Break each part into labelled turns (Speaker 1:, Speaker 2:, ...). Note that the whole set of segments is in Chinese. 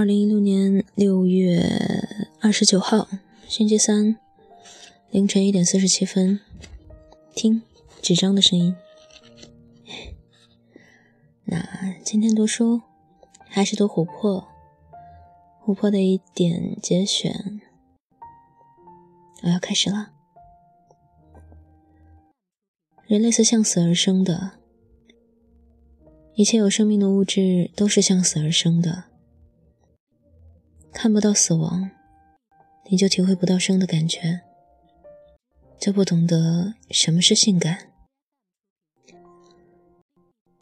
Speaker 1: 二零一六年六月二十九号，星期三凌晨一点四十七分，听纸张的声音。那今天读书还是读琥珀，琥珀的一点节选，我要开始了。人类是向死而生的，一切有生命的物质都是向死而生的。看不到死亡，你就体会不到生的感觉，就不懂得什么是性感。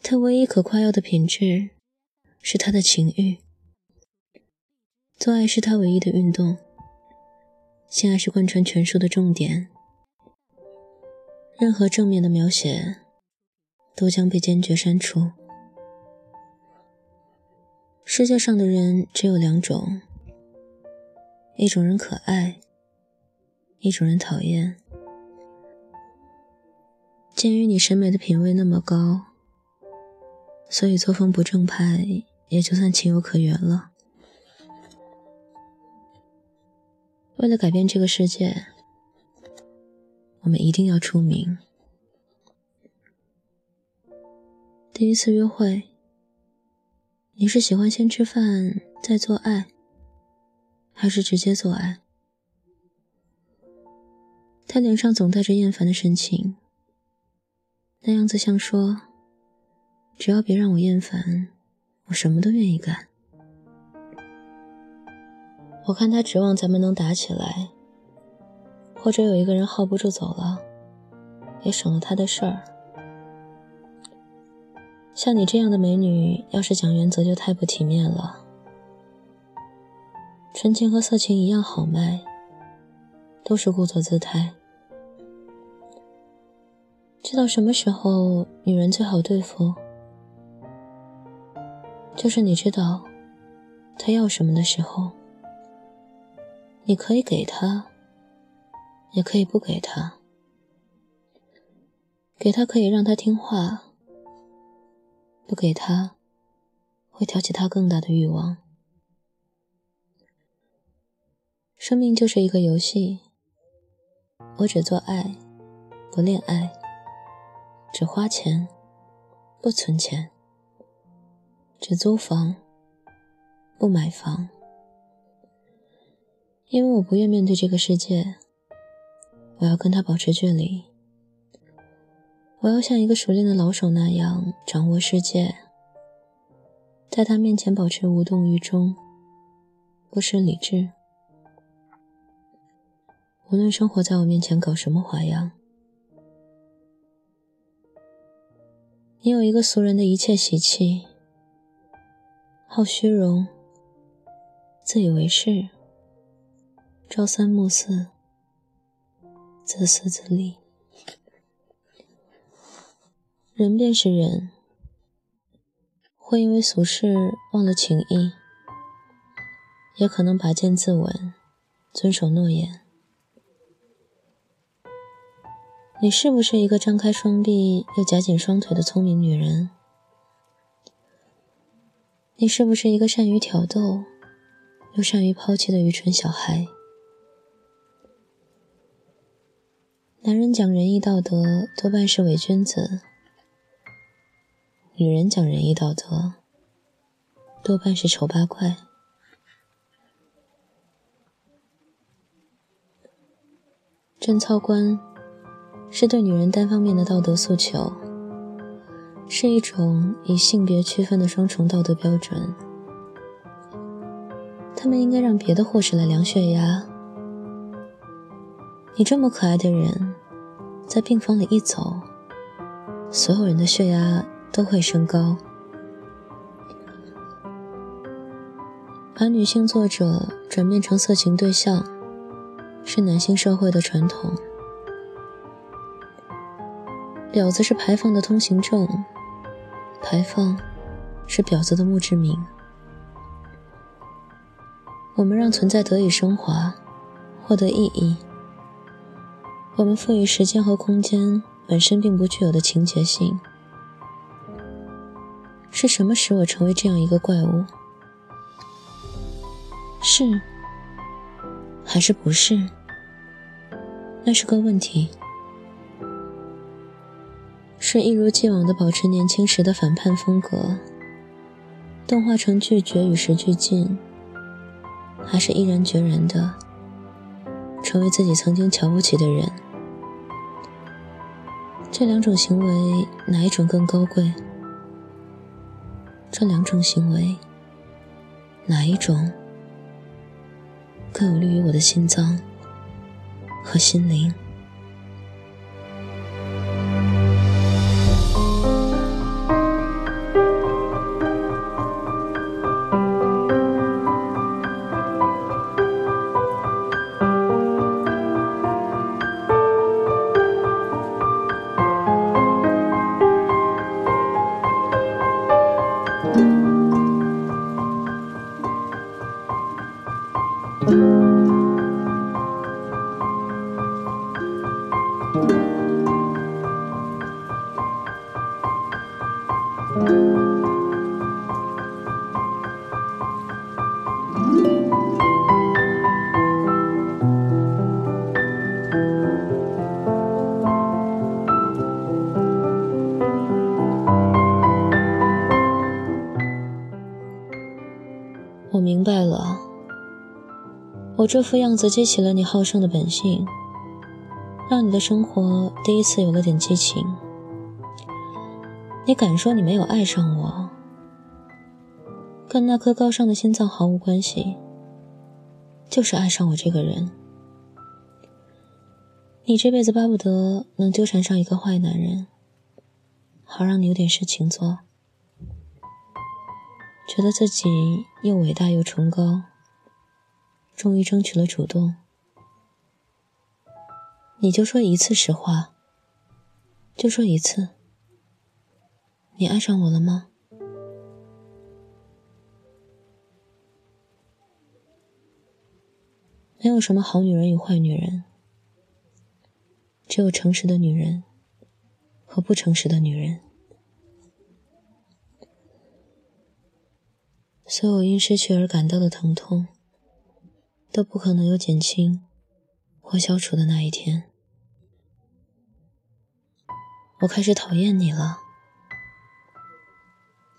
Speaker 1: 他唯一可夸耀的品质是他的情欲，做爱是他唯一的运动，性爱是贯穿全书的重点。任何正面的描写都将被坚决删除。世界上的人只有两种。一种人可爱，一种人讨厌。鉴于你审美的品味那么高，所以作风不正派也就算情有可原了。为了改变这个世界，我们一定要出名。第一次约会，你是喜欢先吃饭再做爱？还是直接做爱。他脸上总带着厌烦的神情，那样子像说：“只要别让我厌烦，我什么都愿意干。”我看他指望咱们能打起来，或者有一个人耗不住走了，也省了他的事儿。像你这样的美女，要是讲原则，就太不体面了。纯情和色情一样好卖，都是故作姿态。知道什么时候女人最好对付，就是你知道她要什么的时候。你可以给她，也可以不给她。给她可以让她听话，不给她会挑起她更大的欲望。生命就是一个游戏，我只做爱，不恋爱；只花钱，不存钱；只租房，不买房。因为我不愿面对这个世界，我要跟他保持距离。我要像一个熟练的老手那样掌握世界，在他面前保持无动于衷，不失理智。无论生活在我面前搞什么花样，你有一个俗人的一切习气，好虚荣，自以为是，朝三暮四，自私自利。人便是人，会因为俗事忘了情义，也可能拔剑自刎，遵守诺言。你是不是一个张开双臂又夹紧双腿的聪明女人？你是不是一个善于挑逗又善于抛弃的愚蠢小孩？男人讲仁义道德多半是伪君子，女人讲仁义道德多半是丑八怪。贞操观。是对女人单方面的道德诉求，是一种以性别区分的双重道德标准。他们应该让别的护士来量血压。你这么可爱的人，在病房里一走，所有人的血压都会升高。把女性作者转变成色情对象，是男性社会的传统。婊子是牌坊的通行证，牌坊是婊子的墓志铭。我们让存在得以升华，获得意义。我们赋予时间和空间本身并不具有的情节性。是什么使我成为这样一个怪物？是还是不是？那是个问题。是一如既往的保持年轻时的反叛风格，动画成拒绝与时俱进，还是毅然决然的成为自己曾经瞧不起的人？这两种行为哪一种更高贵？这两种行为哪一种更有利于我的心脏和心灵？这副样子激起了你好胜的本性，让你的生活第一次有了点激情。你敢说你没有爱上我？跟那颗高尚的心脏毫无关系，就是爱上我这个人。你这辈子巴不得能纠缠上一个坏男人，好让你有点事情做。觉得自己又伟大又崇高，终于争取了主动。你就说一次实话，就说一次，你爱上我了吗？没有什么好女人与坏女人，只有诚实的女人和不诚实的女人。所有因失去而感到的疼痛，都不可能有减轻或消除的那一天。我开始讨厌你了，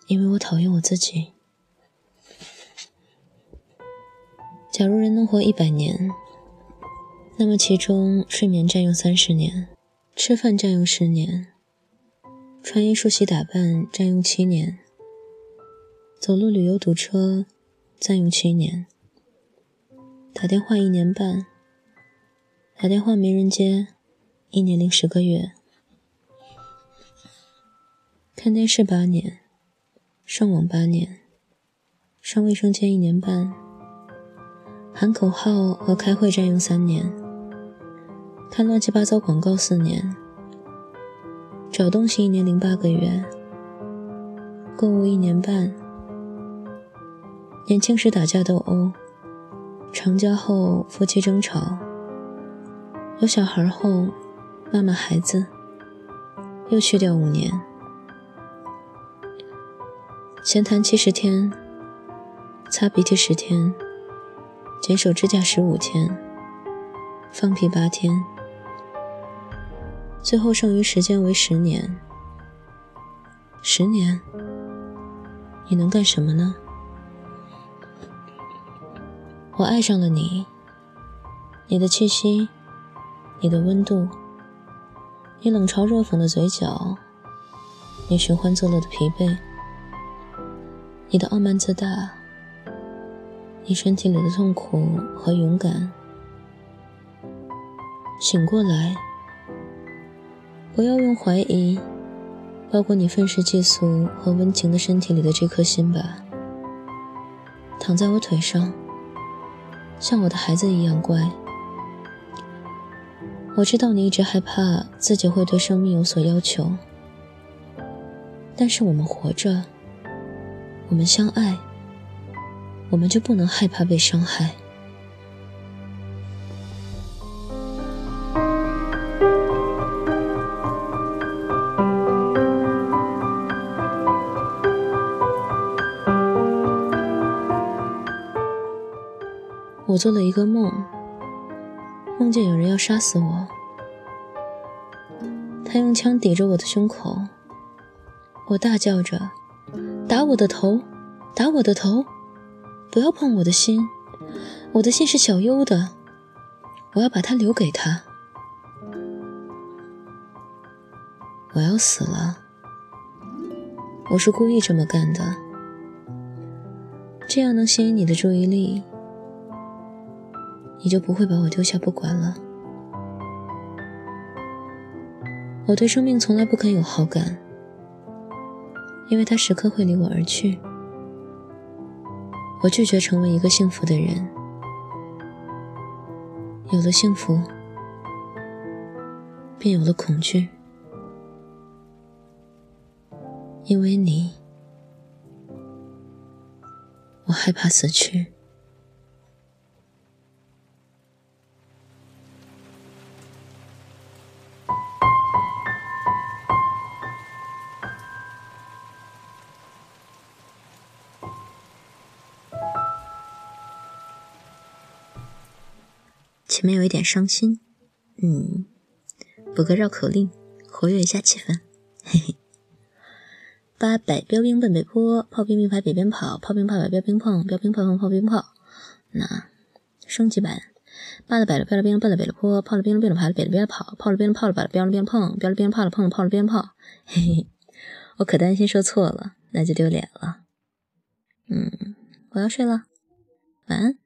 Speaker 1: 因为我讨厌我自己。假如人能活一百年，那么其中睡眠占用三十年，吃饭占用十年，穿衣梳洗打扮占用七年。走路旅游堵车，占用七年；打电话一年半，打电话没人接，一年零十个月；看电视八年，上网八年，上卫生间一年半，喊口号和开会占用三年，看乱七八糟广告四年，找东西一年零八个月，购物一年半。年轻时打架斗殴，成家后夫妻争吵，有小孩后骂骂孩子，又去掉五年。闲谈七十天，擦鼻涕十天，剪手指甲十五天，放屁八天，最后剩余时间为十年。十年，你能干什么呢？我爱上了你，你的气息，你的温度，你冷嘲热讽的嘴角，你寻欢作乐的疲惫，你的傲慢自大，你身体里的痛苦和勇敢。醒过来，不要用怀疑包裹你愤世嫉俗和温情的身体里的这颗心吧。躺在我腿上。像我的孩子一样乖。我知道你一直害怕自己会对生命有所要求，但是我们活着，我们相爱，我们就不能害怕被伤害。做了一个梦，梦见有人要杀死我。他用枪抵着我的胸口，我大叫着：“打我的头，打我的头！不要碰我的心，我的心是小优的，我要把它留给他。我要死了，我是故意这么干的，这样能吸引你的注意力。”你就不会把我丢下不管了。我对生命从来不肯有好感，因为它时刻会离我而去。我拒绝成为一个幸福的人。有了幸福，便有了恐惧，因为你，我害怕死去。前面有一点伤心，嗯，补个绕口令，活跃一下气氛，嘿嘿。八百标兵奔北坡，炮兵并排北边跑，炮兵炮把标兵碰，标兵炮碰炮兵炮。那升级版，八了百了标了兵奔了北了坡，炮了兵了兵了排了北了边跑，炮了兵了炮了把了标了边碰，标了边炮了碰了炮了边炮。嘿嘿，我可担心说错了，那就丢脸了。嗯，我要睡了，晚安。